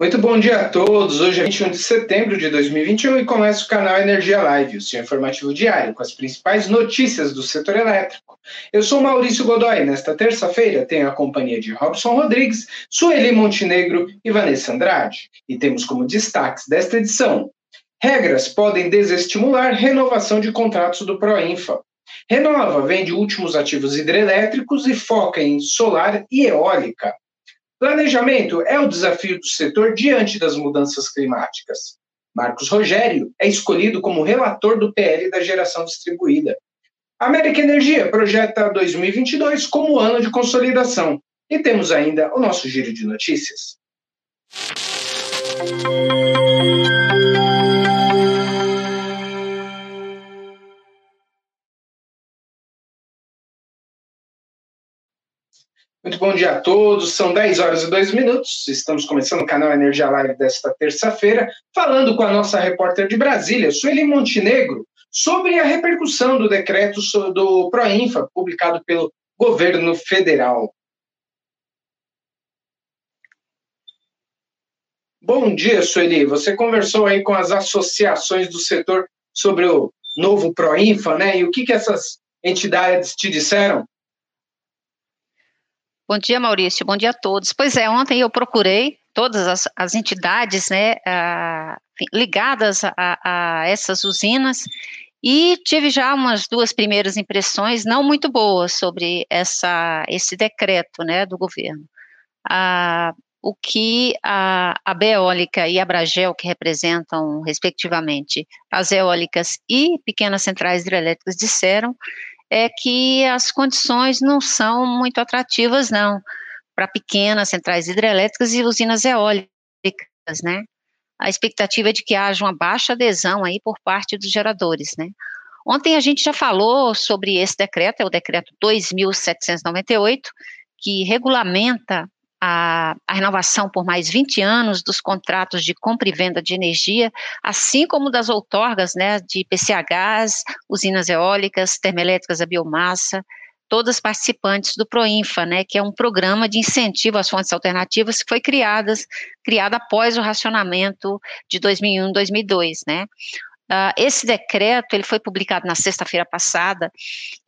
Muito bom dia a todos. Hoje é 21 de setembro de 2021 e começa o canal Energia Live, o seu informativo diário com as principais notícias do setor elétrico. Eu sou Maurício Godoy. Nesta terça-feira tenho a companhia de Robson Rodrigues, Sueli Montenegro e Vanessa Andrade. E temos como destaques desta edição: regras podem desestimular renovação de contratos do Proinfa. Renova vende últimos ativos hidrelétricos e foca em solar e eólica. Planejamento é o desafio do setor diante das mudanças climáticas. Marcos Rogério é escolhido como relator do PL da geração distribuída. América Energia projeta 2022 como ano de consolidação. E temos ainda o nosso giro de notícias. Muito bom dia a todos. São 10 horas e 2 minutos. Estamos começando o canal Energia Live desta terça-feira, falando com a nossa repórter de Brasília, Sueli Montenegro, sobre a repercussão do decreto do Proinfa, publicado pelo governo federal. Bom dia, Sueli. Você conversou aí com as associações do setor sobre o novo Proinfa, né? E o que, que essas entidades te disseram? Bom dia, Maurício. Bom dia a todos. Pois é, ontem eu procurei todas as, as entidades né, a, ligadas a, a, essas usinas e tive já umas duas primeiras impressões não muito boas sobre essa, esse decreto né, do governo. o que a, a Beólica e a Bragel, que representam, respectivamente, as eólicas e pequenas centrais hidrelétricas, disseram é que as condições não são muito atrativas, não, para pequenas centrais hidrelétricas e usinas eólicas, né? A expectativa é de que haja uma baixa adesão aí por parte dos geradores, né? Ontem a gente já falou sobre esse decreto, é o decreto 2798, que regulamenta a, a, renovação por mais 20 anos dos contratos de compra e venda de energia, assim como das outorgas né, de PCHs, usinas eólicas, termoelétricas a biomassa, todas participantes do PROINFA, né, que é um programa de incentivo às fontes alternativas que foi criadas, criado após o racionamento de 2001 2002, né. Uh, esse decreto ele foi publicado na sexta-feira passada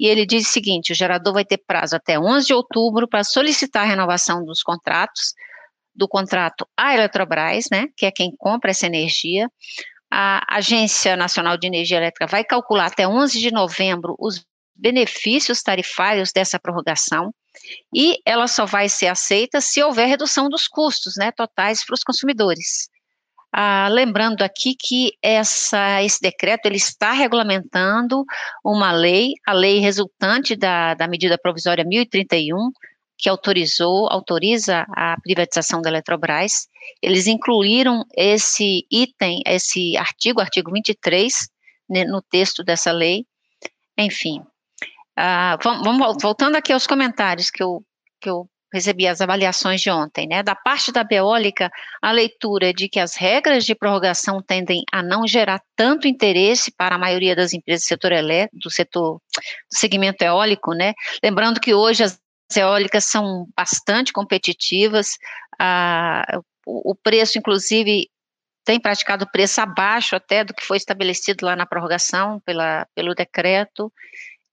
e ele diz o seguinte: o gerador vai ter prazo até 11 de outubro para solicitar a renovação dos contratos, do contrato à Eletrobras, né, que é quem compra essa energia. A Agência Nacional de Energia Elétrica vai calcular até 11 de novembro os benefícios tarifários dessa prorrogação e ela só vai ser aceita se houver redução dos custos né, totais para os consumidores. Ah, lembrando aqui que essa, esse decreto ele está regulamentando uma lei, a lei resultante da, da medida provisória 1031, que autorizou, autoriza a privatização da Eletrobras. Eles incluíram esse item, esse artigo, artigo 23, né, no texto dessa lei. Enfim, ah, vamos, vamos, voltando aqui aos comentários que eu, que eu recebi as avaliações de ontem, né? Da parte da Beólica, a leitura de que as regras de prorrogação tendem a não gerar tanto interesse para a maioria das empresas do setor elétrico, do setor do segmento eólico, né? Lembrando que hoje as eólicas são bastante competitivas, a, o, o preço, inclusive, tem praticado preço abaixo até do que foi estabelecido lá na prorrogação pela, pelo decreto.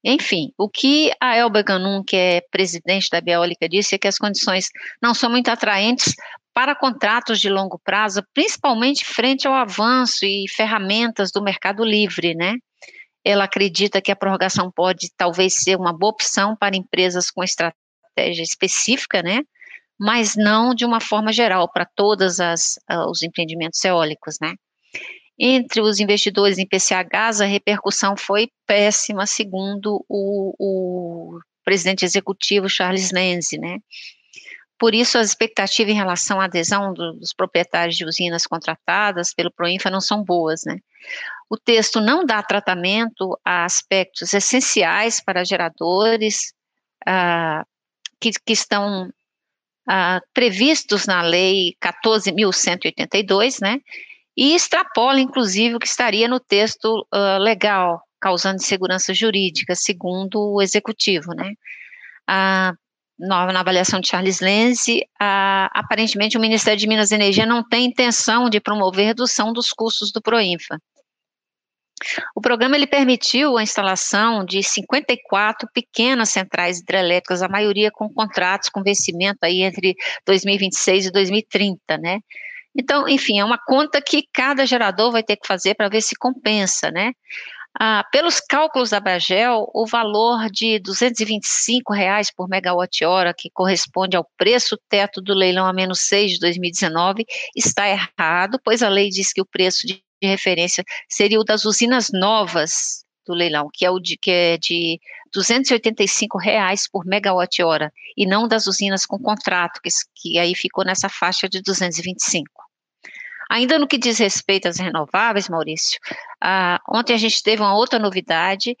Enfim, o que a Elba Ganum, que é presidente da Biólica, disse é que as condições não são muito atraentes para contratos de longo prazo, principalmente frente ao avanço e ferramentas do mercado livre, né? Ela acredita que a prorrogação pode talvez ser uma boa opção para empresas com estratégia específica, né? Mas não de uma forma geral para todos uh, os empreendimentos eólicos, né? Entre os investidores em PCHs, a repercussão foi péssima, segundo o, o presidente executivo Charles Lenzi, né? Por isso, as expectativas em relação à adesão dos proprietários de usinas contratadas pelo Proinfa não são boas, né? O texto não dá tratamento a aspectos essenciais para geradores ah, que, que, estão ah, previstos na Lei 14.182, né? E extrapola, inclusive, o que estaria no texto uh, legal, causando insegurança jurídica, segundo o executivo, né? Ah, na, na avaliação de Charles Lenze, aparentemente o Ministério de Minas e Energia não tem intenção de promover redução dos custos do Proinfa. O programa ele permitiu a instalação de 54 pequenas centrais hidrelétricas, a maioria com contratos com vencimento aí entre 2026 e 2030, né? Então, enfim, é uma conta que cada gerador vai ter que fazer para ver se compensa, né? Ah, pelos cálculos da Bagel, o valor de 225 reais por megawatt-hora, que corresponde ao preço teto do leilão a menos 6 de 2019, está errado, pois a lei diz que o preço de referência seria o das usinas novas do leilão, que é o de, que é de 285 reais por megawatt-hora, e não das usinas com contrato, que, que aí ficou nessa faixa de 225. Ainda no que diz respeito às renováveis, Maurício, ah, ontem a gente teve uma outra novidade,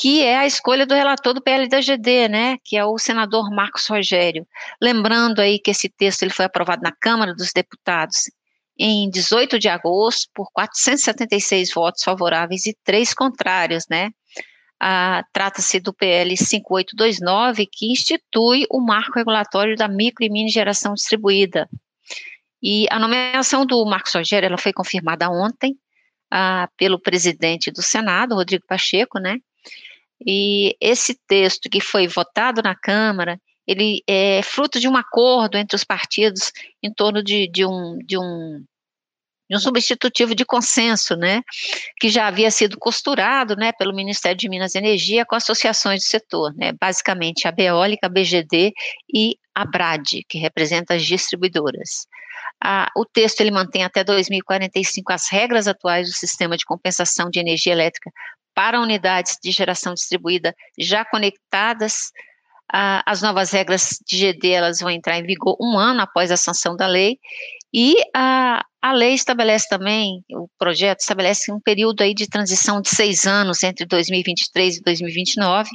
que é a escolha do relator do PL da GD, né, que é o senador Marcos Rogério. Lembrando aí que esse texto ele foi aprovado na Câmara dos Deputados em 18 de agosto por 476 votos favoráveis e três contrários, né? Ah, Trata-se do PL 5829, que institui o marco regulatório da micro e mini geração distribuída, e a nomeação do Marcos Rogério, ela foi confirmada ontem ah, pelo presidente do Senado, Rodrigo Pacheco, né? E esse texto que foi votado na Câmara, ele é fruto de um acordo entre os partidos em torno de, de, um, de, um, de um substitutivo de consenso, né, que já havia sido costurado, né, pelo Ministério de Minas e Energia com associações do setor, né, basicamente a Beólica, a BGD e a BRAD, que representa as distribuidoras o texto ele mantém até 2045 as regras atuais do sistema de compensação de energia elétrica para unidades de geração distribuída já conectadas. As novas regras de GD elas vão entrar em vigor um ano após a sanção da lei. E a, a lei estabelece também, o projeto estabelece um período aí de transição de seis anos entre 2023 e 2029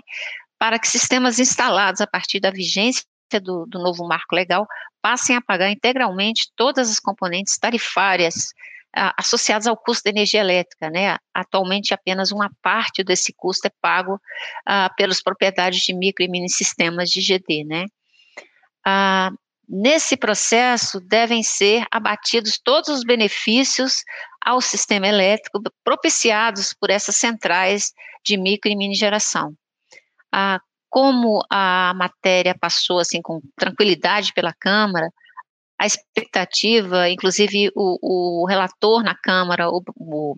para que sistemas instalados a partir da vigência do, do novo marco legal passem a pagar integralmente todas as componentes tarifárias associadas ao custo da energia elétrica, né? Atualmente apenas uma parte desse custo é pago ah, pelos proprietários de micro e mini sistemas de GD, né? Ah, nesse processo devem ser abatidos todos os benefícios ao sistema elétrico propiciados por essas centrais de micro e mini geração. Ah, como a matéria passou assim com tranquilidade pela Câmara, a expectativa, inclusive o, o relator na Câmara, o, o,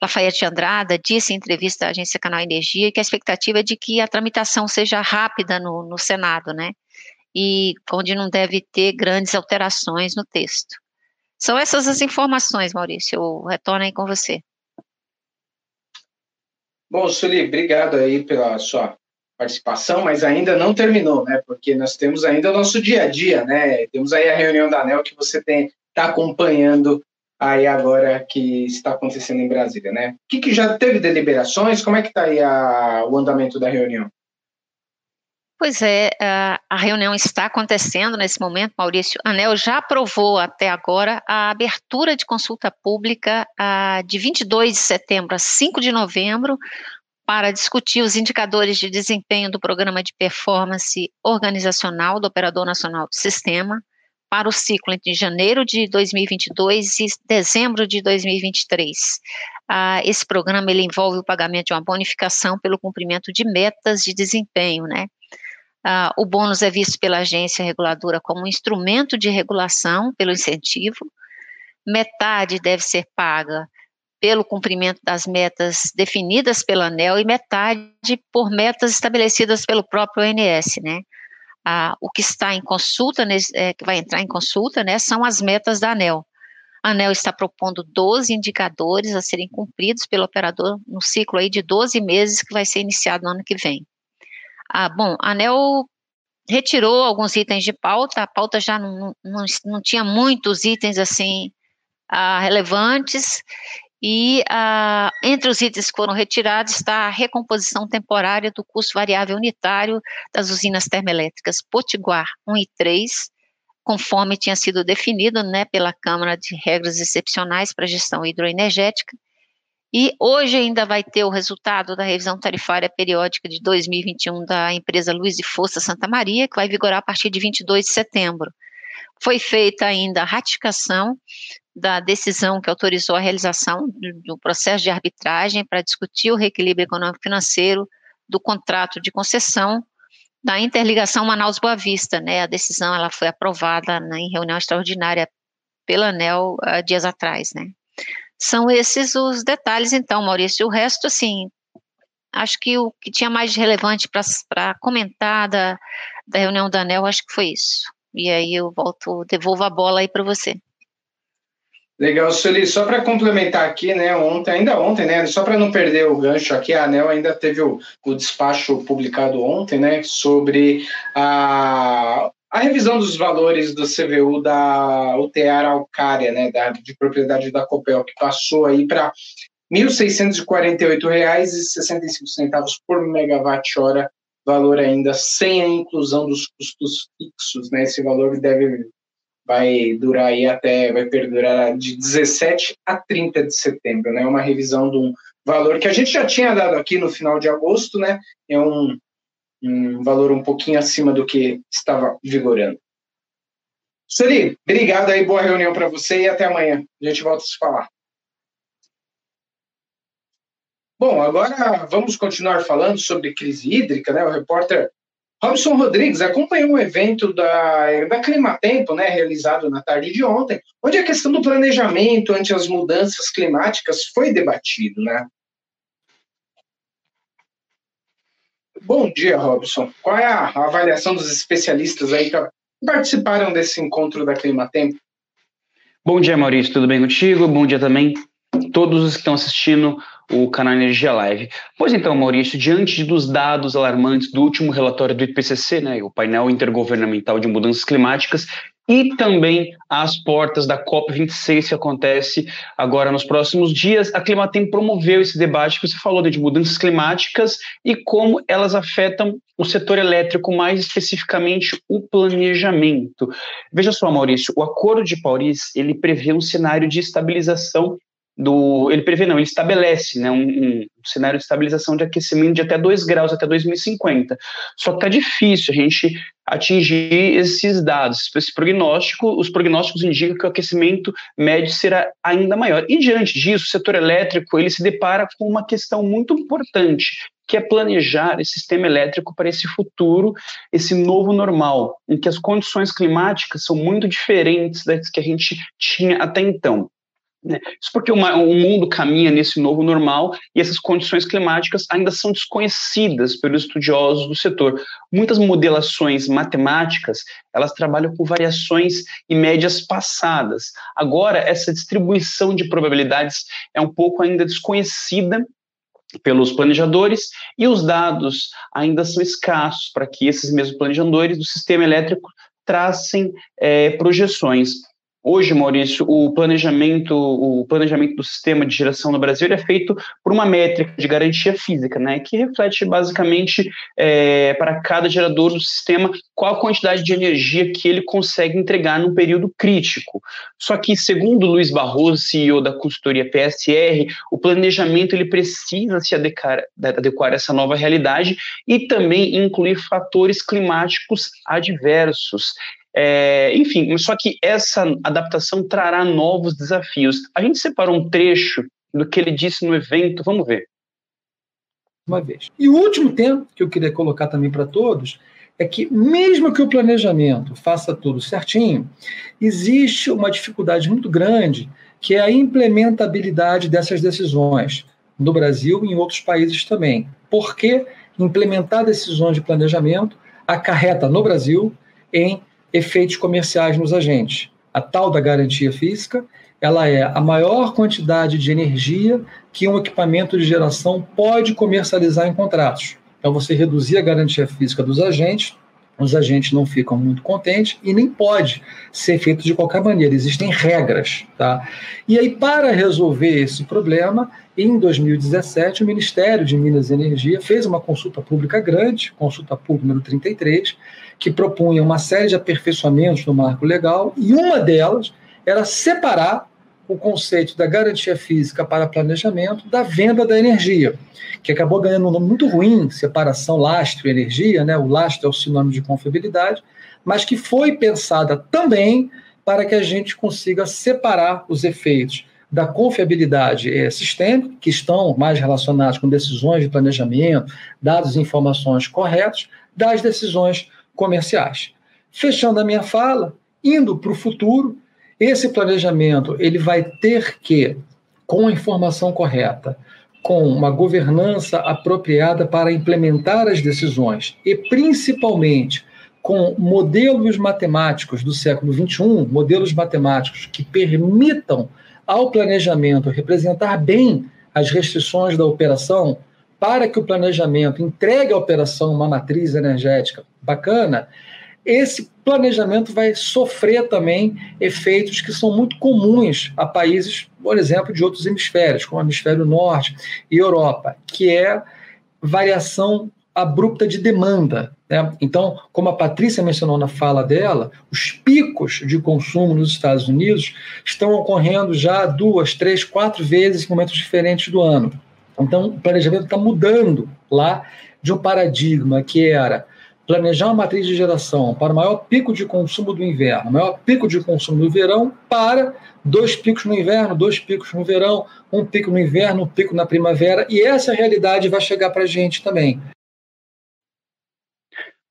Lafayette Andrada, disse em entrevista à agência Canal Energia que a expectativa é de que a tramitação seja rápida no, no Senado, né? E onde não deve ter grandes alterações no texto. São essas as informações, Maurício. Eu retorno aí com você. Bom, Sueli, obrigado aí pela sua participação, mas ainda não terminou, né? Porque nós temos ainda o nosso dia a dia, né? Temos aí a reunião da ANEL que você está acompanhando aí agora que está acontecendo em Brasília, né? O que, que já teve deliberações? Como é que está aí a, o andamento da reunião? Pois é, a reunião está acontecendo nesse momento, Maurício. A ANEL já aprovou até agora a abertura de consulta pública de 22 de setembro a 5 de novembro para discutir os indicadores de desempenho do programa de performance organizacional do Operador Nacional do Sistema para o ciclo entre janeiro de 2022 e dezembro de 2023. Ah, esse programa ele envolve o pagamento de uma bonificação pelo cumprimento de metas de desempenho, né? Ah, o bônus é visto pela agência reguladora como um instrumento de regulação pelo incentivo. Metade deve ser paga pelo cumprimento das metas definidas pela ANEL e metade por metas estabelecidas pelo próprio ONS, né? Ah, o que está em consulta, é, que vai entrar em consulta, né, são as metas da ANEL. A ANEL está propondo 12 indicadores a serem cumpridos pelo operador no ciclo aí de 12 meses que vai ser iniciado no ano que vem. Ah, bom, a ANEL retirou alguns itens de pauta, a pauta já não, não, não tinha muitos itens assim ah, relevantes, e ah, entre os itens que foram retirados está a recomposição temporária do custo variável unitário das usinas termoelétricas Potiguar 1 e 3, conforme tinha sido definido né, pela Câmara de Regras Excepcionais para Gestão Hidroenergética, E hoje ainda vai ter o resultado da revisão tarifária periódica de 2021 da empresa Luz e Força Santa Maria, que vai vigorar a partir de 22 de setembro. Foi feita ainda a ratificação da decisão que autorizou a realização do processo de arbitragem para discutir o reequilíbrio econômico-financeiro do contrato de concessão da interligação Manaus-Boa Vista, né? A decisão ela foi aprovada né, em reunião extraordinária pela ANEL uh, dias atrás, né? São esses os detalhes, então, Maurício. O resto, assim, acho que o que tinha mais relevante para comentar da, da reunião da ANEL, acho que foi isso. E aí eu volto, devolvo a bola aí para você. Legal, Sueli, só para complementar aqui, né, ontem, ainda ontem, né, só para não perder o gancho aqui, a ANEL ainda teve o, o despacho publicado ontem, né, sobre a, a revisão dos valores do CVU da UTE Araucária, né, da, de propriedade da Copel, que passou aí para R$ 1.648,65 por megawatt-hora, valor ainda sem a inclusão dos custos fixos, né, esse valor deve vai durar aí até, vai perdurar de 17 a 30 de setembro, né, uma revisão de um valor que a gente já tinha dado aqui no final de agosto, né, é um um valor um pouquinho acima do que estava vigorando. Sueli, obrigado aí, boa reunião para você e até amanhã. A gente volta a se falar. Bom, agora vamos continuar falando sobre crise hídrica, né? O repórter Robson Rodrigues acompanhou um evento da, da Climatempo, né, realizado na tarde de ontem, onde a questão do planejamento ante as mudanças climáticas foi debatido, né? Bom dia, Robson. Qual é a avaliação dos especialistas aí que participaram desse encontro da Climatempo? Bom dia, Maurício. Tudo bem contigo? Bom dia também todos os que estão assistindo o canal Energia Live. Pois então, Maurício, diante dos dados alarmantes do último relatório do IPCC, né, o painel intergovernamental de mudanças climáticas, e também às portas da COP26 que acontece agora nos próximos dias. A Climatem promoveu esse debate que você falou de mudanças climáticas e como elas afetam o setor elétrico, mais especificamente o planejamento. Veja só, Maurício, o Acordo de Paris ele prevê um cenário de estabilização do, ele prevê, não, ele estabelece né, um, um, cenário de estabilização de aquecimento de até 2 graus até 2050. Só que está difícil a gente atingir esses dados. Esse prognóstico, os prognósticos indicam que o aquecimento médio será ainda maior. E diante disso, o setor elétrico ele se depara com uma questão muito importante, que é planejar esse sistema elétrico para esse futuro, esse novo normal, em que as condições climáticas são muito diferentes das que a gente tinha até então. Né? Isso porque uma, o mundo caminha nesse novo normal e essas condições climáticas ainda são desconhecidas pelos estudiosos do setor. Muitas modelações matemáticas elas trabalham com variações e médias passadas. Agora essa distribuição de probabilidades é um pouco ainda desconhecida pelos planejadores e os dados ainda são escassos para que esses mesmos planejadores do sistema elétrico tracem é, projeções. Hoje, Maurício, o planejamento, o planejamento do sistema de geração no Brasil é feito por uma métrica de garantia física, né, que reflete basicamente é, para cada gerador do sistema qual a quantidade de energia que ele consegue entregar num período crítico. Só que, segundo Luiz Barroso, CEO da consultoria PSR, o planejamento ele precisa se adequar, adequar a essa nova realidade e também incluir fatores climáticos adversos. É, enfim, só que essa adaptação trará novos desafios. A gente separou um trecho do que ele disse no evento, vamos ver. Uma vez. E o último tema que eu queria colocar também para todos é que, mesmo que o planejamento faça tudo certinho, existe uma dificuldade muito grande que é a implementabilidade dessas decisões no Brasil e em outros países também. Porque implementar decisões de planejamento acarreta no Brasil em efeitos comerciais nos agentes. A tal da garantia física, ela é a maior quantidade de energia que um equipamento de geração pode comercializar em contratos. Então, você reduzir a garantia física dos agentes, os agentes não ficam muito contentes e nem pode ser feito de qualquer maneira, existem regras. Tá? E aí, para resolver esse problema, em 2017, o Ministério de Minas e Energia fez uma consulta pública grande, consulta pública número 33, que propunha uma série de aperfeiçoamentos no marco legal, e uma delas era separar o conceito da garantia física para planejamento da venda da energia, que acabou ganhando um nome muito ruim, separação lastro-energia, né? o lastro é o sinônimo de confiabilidade, mas que foi pensada também para que a gente consiga separar os efeitos da confiabilidade é, sistêmica, que estão mais relacionados com decisões de planejamento, dados e informações corretos, das decisões comerciais. Fechando a minha fala, indo para o futuro, esse planejamento ele vai ter que, com a informação correta, com uma governança apropriada para implementar as decisões e principalmente com modelos matemáticos do século XXI, modelos matemáticos que permitam ao planejamento representar bem as restrições da operação, para que o planejamento entregue à operação uma matriz energética bacana, esse planejamento vai sofrer também efeitos que são muito comuns a países, por exemplo, de outros hemisférios, como o hemisfério norte e Europa, que é variação abrupta de demanda. Né? Então, como a Patrícia mencionou na fala dela, os picos de consumo nos Estados Unidos estão ocorrendo já duas, três, quatro vezes em momentos diferentes do ano. Então, o planejamento está mudando lá de um paradigma que era planejar uma matriz de geração para o maior pico de consumo do inverno, maior pico de consumo do verão, para dois picos no inverno, dois picos no verão, um pico no inverno, um pico na primavera, e essa realidade vai chegar para a gente também.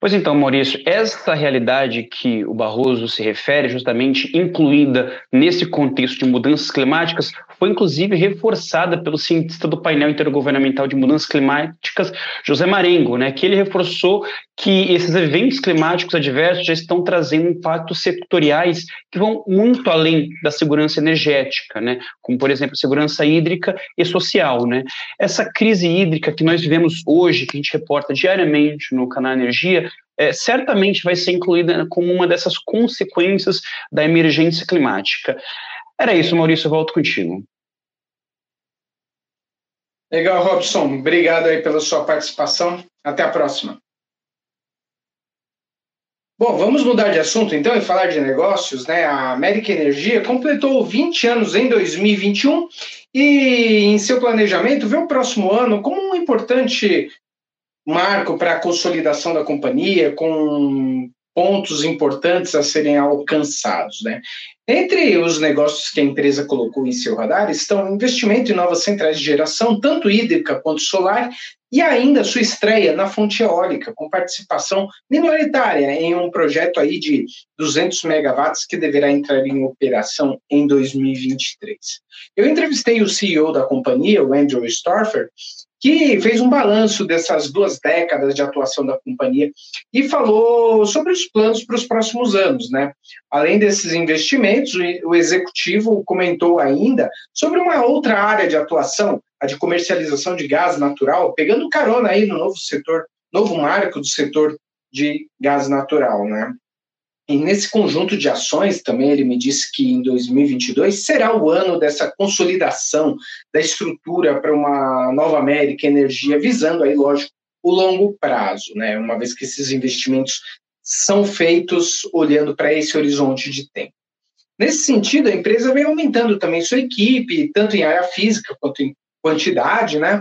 Pois então, Maurício, essa realidade que o Barroso se refere, justamente incluída nesse contexto de mudanças climáticas, foi inclusive reforçada pelo cientista do painel intergovernamental de mudanças climáticas, José Marengo, né, que ele reforçou que esses eventos climáticos adversos já estão trazendo impactos setoriais que vão muito além da segurança energética, né, como por exemplo segurança hídrica e social, né. Essa crise hídrica que nós vivemos hoje, que a gente reporta diariamente no canal Energia, é, certamente vai ser incluída como uma dessas consequências da emergência climática. Era isso, Maurício, eu volto contigo. Legal, Robson. Obrigado aí pela sua participação. Até a próxima. Bom, vamos mudar de assunto então e falar de negócios, né? A América Energia completou 20 anos em 2021 e em seu planejamento vê o próximo ano como um importante marco para a consolidação da companhia, com pontos importantes a serem alcançados. Né? Entre os negócios que a empresa colocou em seu radar estão investimento em novas centrais de geração, tanto hídrica quanto solar, e ainda sua estreia na fonte eólica, com participação minoritária em um projeto aí de 200 megawatts que deverá entrar em operação em 2023. Eu entrevistei o CEO da companhia, o Andrew Storfer, que fez um balanço dessas duas décadas de atuação da companhia e falou sobre os planos para os próximos anos, né? Além desses investimentos, o executivo comentou ainda sobre uma outra área de atuação, a de comercialização de gás natural, pegando carona aí no novo setor, novo marco do setor de gás natural, né? E nesse conjunto de ações, também ele me disse que em 2022 será o ano dessa consolidação da estrutura para uma nova América Energia, visando aí, lógico, o longo prazo, né? Uma vez que esses investimentos são feitos olhando para esse horizonte de tempo. Nesse sentido, a empresa vem aumentando também sua equipe, tanto em área física quanto em quantidade, né?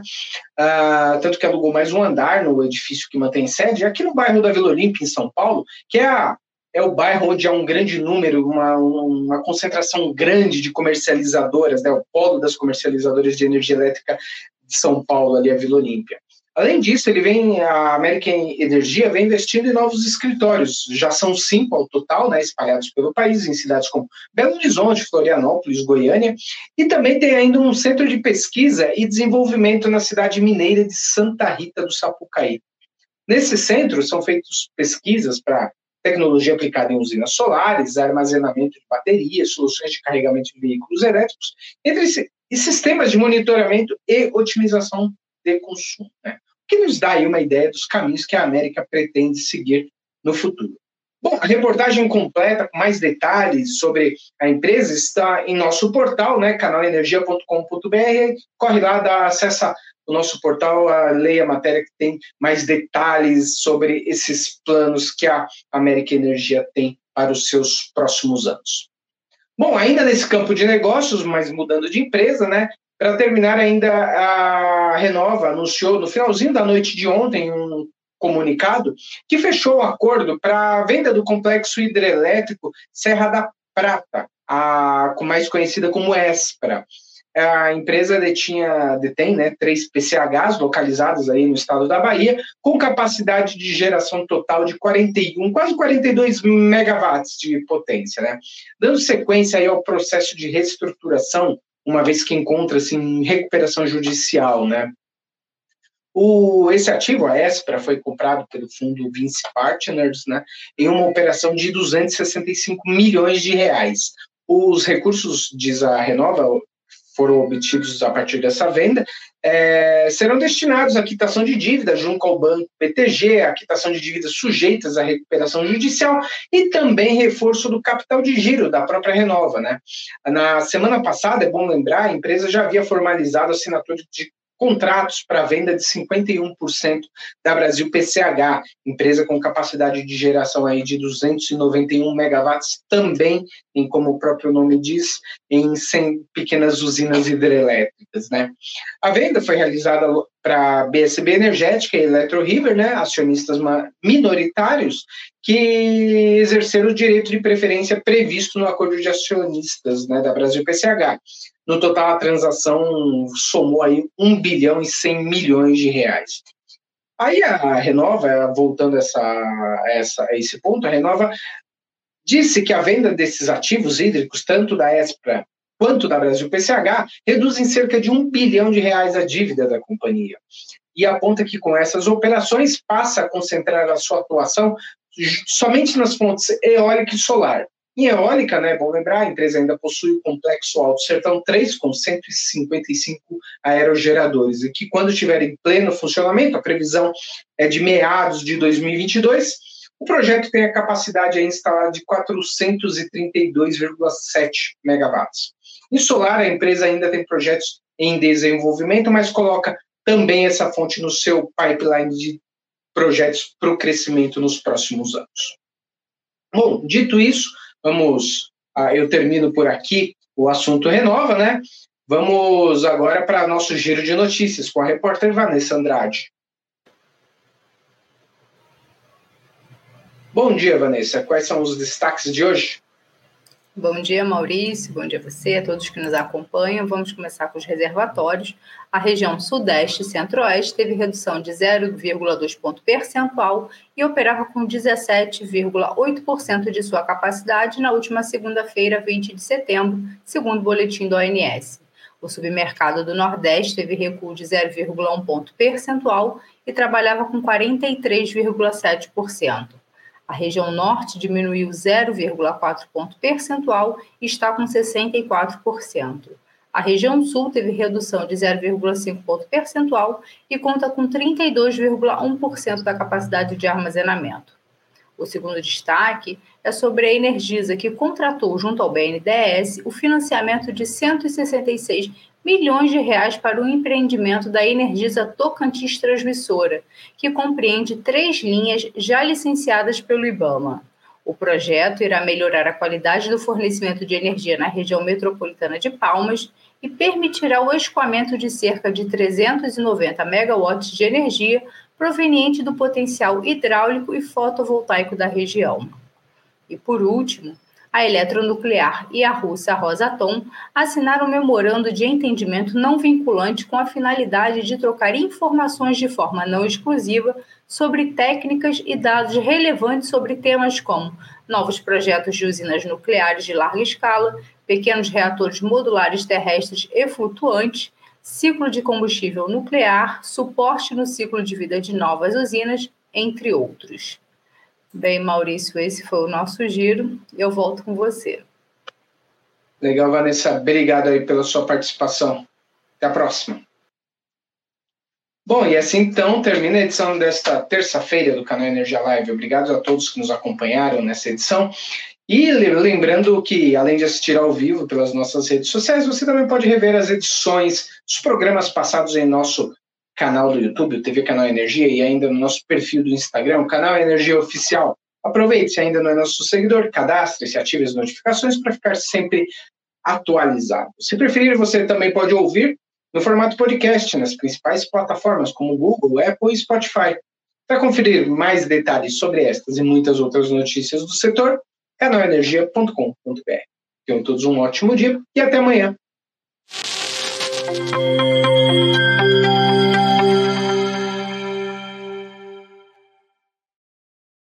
Uh, tanto que alugou mais um andar no edifício que mantém sede, aqui no bairro da Vila Olímpia, em São Paulo, que é a é o bairro onde há um grande número, uma, uma concentração grande de comercializadoras, né, o polo das comercializadoras de energia elétrica de São Paulo, ali a Vila Olímpia. Além disso, ele vem, a American Energia vem investindo em novos escritórios, já são cinco ao total, né, espalhados pelo país, em cidades como Belo Horizonte, Florianópolis, Goiânia, e também tem ainda um centro de pesquisa e desenvolvimento na cidade mineira de Santa Rita do Sapucaí. Nesse centro são feitas pesquisas para tecnologia aplicada em usinas solares, armazenamento de baterias, soluções de carregamento de veículos elétricos, entre e sistemas de monitoramento e otimização de consumo. Né? O que nos dá aí uma ideia dos caminhos que a América pretende seguir no futuro. Bom, a reportagem completa com mais detalhes sobre a empresa está em nosso portal, né, canalenergia.com.br. Corre lá, dá, acessa o nosso portal, a leia a matéria que tem mais detalhes sobre esses planos que a América Energia tem para os seus próximos anos. Bom, ainda nesse campo de negócios, mas mudando de empresa, né? Para terminar, ainda a Renova anunciou no finalzinho da noite de ontem um comunicado que fechou o acordo para a venda do complexo hidrelétrico Serra da Prata, a, mais conhecida como ESPRA. A empresa detinha, detém né, três PCHs localizados aí no estado da Bahia, com capacidade de geração total de 41, quase 42 megawatts de potência. Né? Dando sequência aí ao processo de reestruturação, uma vez que encontra-se em recuperação judicial. Né? O, esse ativo, a Espra, foi comprado pelo fundo Vince Partners né, em uma operação de 265 milhões de reais. Os recursos, diz a Renova, foram obtidos a partir dessa venda, é, serão destinados à quitação de dívidas junto ao banco PTG, à quitação de dívidas sujeitas à recuperação judicial e também reforço do capital de giro da própria Renova. Né? Na semana passada, é bom lembrar, a empresa já havia formalizado a assinatura de contratos para venda de 51% da Brasil PCH, empresa com capacidade de geração aí de 291 megawatts, também, em como o próprio nome diz, em 100 pequenas usinas hidrelétricas, né? A venda foi realizada para a BSB Energética e Electro River, né, acionistas minoritários, que exerceram o direito de preferência previsto no acordo de acionistas né, da Brasil PCH. No total, a transação somou aí 1 bilhão e 100 milhões de reais. Aí a Renova, voltando essa, essa, a esse ponto, a Renova disse que a venda desses ativos hídricos, tanto da ESPRA quanto da Brasil PCH, reduz em cerca de um bilhão de reais a dívida da companhia. E aponta que com essas operações passa a concentrar a sua atuação somente nas fontes eólica e solar, em eólica, né, bom lembrar, a empresa ainda possui o complexo Alto Sertão 3 com 155 aerogeradores e que quando estiver em pleno funcionamento, a previsão é de meados de 2022, o projeto tem a capacidade instalada de 432,7 megawatts. Em solar, a empresa ainda tem projetos em desenvolvimento, mas coloca também essa fonte no seu pipeline de projetos para o crescimento nos próximos anos. Bom, dito isso, Vamos, ah, eu termino por aqui o assunto Renova, né? Vamos agora para nosso giro de notícias com a repórter Vanessa Andrade. Bom dia, Vanessa. Quais são os destaques de hoje? Bom dia, Maurício. Bom dia a você, a todos que nos acompanham. Vamos começar com os reservatórios. A região Sudeste e Centro-Oeste teve redução de 0,2 ponto percentual e operava com 17,8% de sua capacidade na última segunda-feira, 20 de setembro, segundo o boletim do ONS. O submercado do Nordeste teve recuo de 0,1 ponto percentual e trabalhava com 43,7%. A região norte diminuiu 0,4 ponto percentual e está com 64%. A região sul teve redução de 0,5 ponto percentual e conta com 32,1% da capacidade de armazenamento. O segundo destaque é sobre a Energisa, que contratou junto ao BNDES o financiamento de 166 milhões de reais para o empreendimento da Energisa Tocantins Transmissora, que compreende três linhas já licenciadas pelo IBAMA. O projeto irá melhorar a qualidade do fornecimento de energia na região metropolitana de Palmas e permitirá o escoamento de cerca de 390 megawatts de energia proveniente do potencial hidráulico e fotovoltaico da região. E por último, a Eletronuclear e a russa Rosatom assinaram um memorando de entendimento não vinculante com a finalidade de trocar informações de forma não exclusiva sobre técnicas e dados relevantes sobre temas como novos projetos de usinas nucleares de larga escala, pequenos reatores modulares terrestres e flutuantes, ciclo de combustível nuclear, suporte no ciclo de vida de novas usinas, entre outros. Bem, Maurício, esse foi o nosso giro. Eu volto com você. Legal, Vanessa. Obrigado aí pela sua participação. Até a próxima. Bom, e assim então termina a edição desta terça-feira do canal Energia Live. Obrigado a todos que nos acompanharam nessa edição. E lembrando que, além de assistir ao vivo pelas nossas redes sociais, você também pode rever as edições dos programas passados em nosso canal do YouTube, o TV Canal Energia, e ainda no nosso perfil do Instagram, canal Energia Oficial. Aproveite, se ainda não é nosso seguidor, cadastre-se, ative as notificações para ficar sempre atualizado. Se preferir, você também pode ouvir no formato podcast nas principais plataformas como Google, Apple e Spotify. Para conferir mais detalhes sobre estas e muitas outras notícias do setor, canalenergia.com.br. Tenham todos um ótimo dia e até amanhã.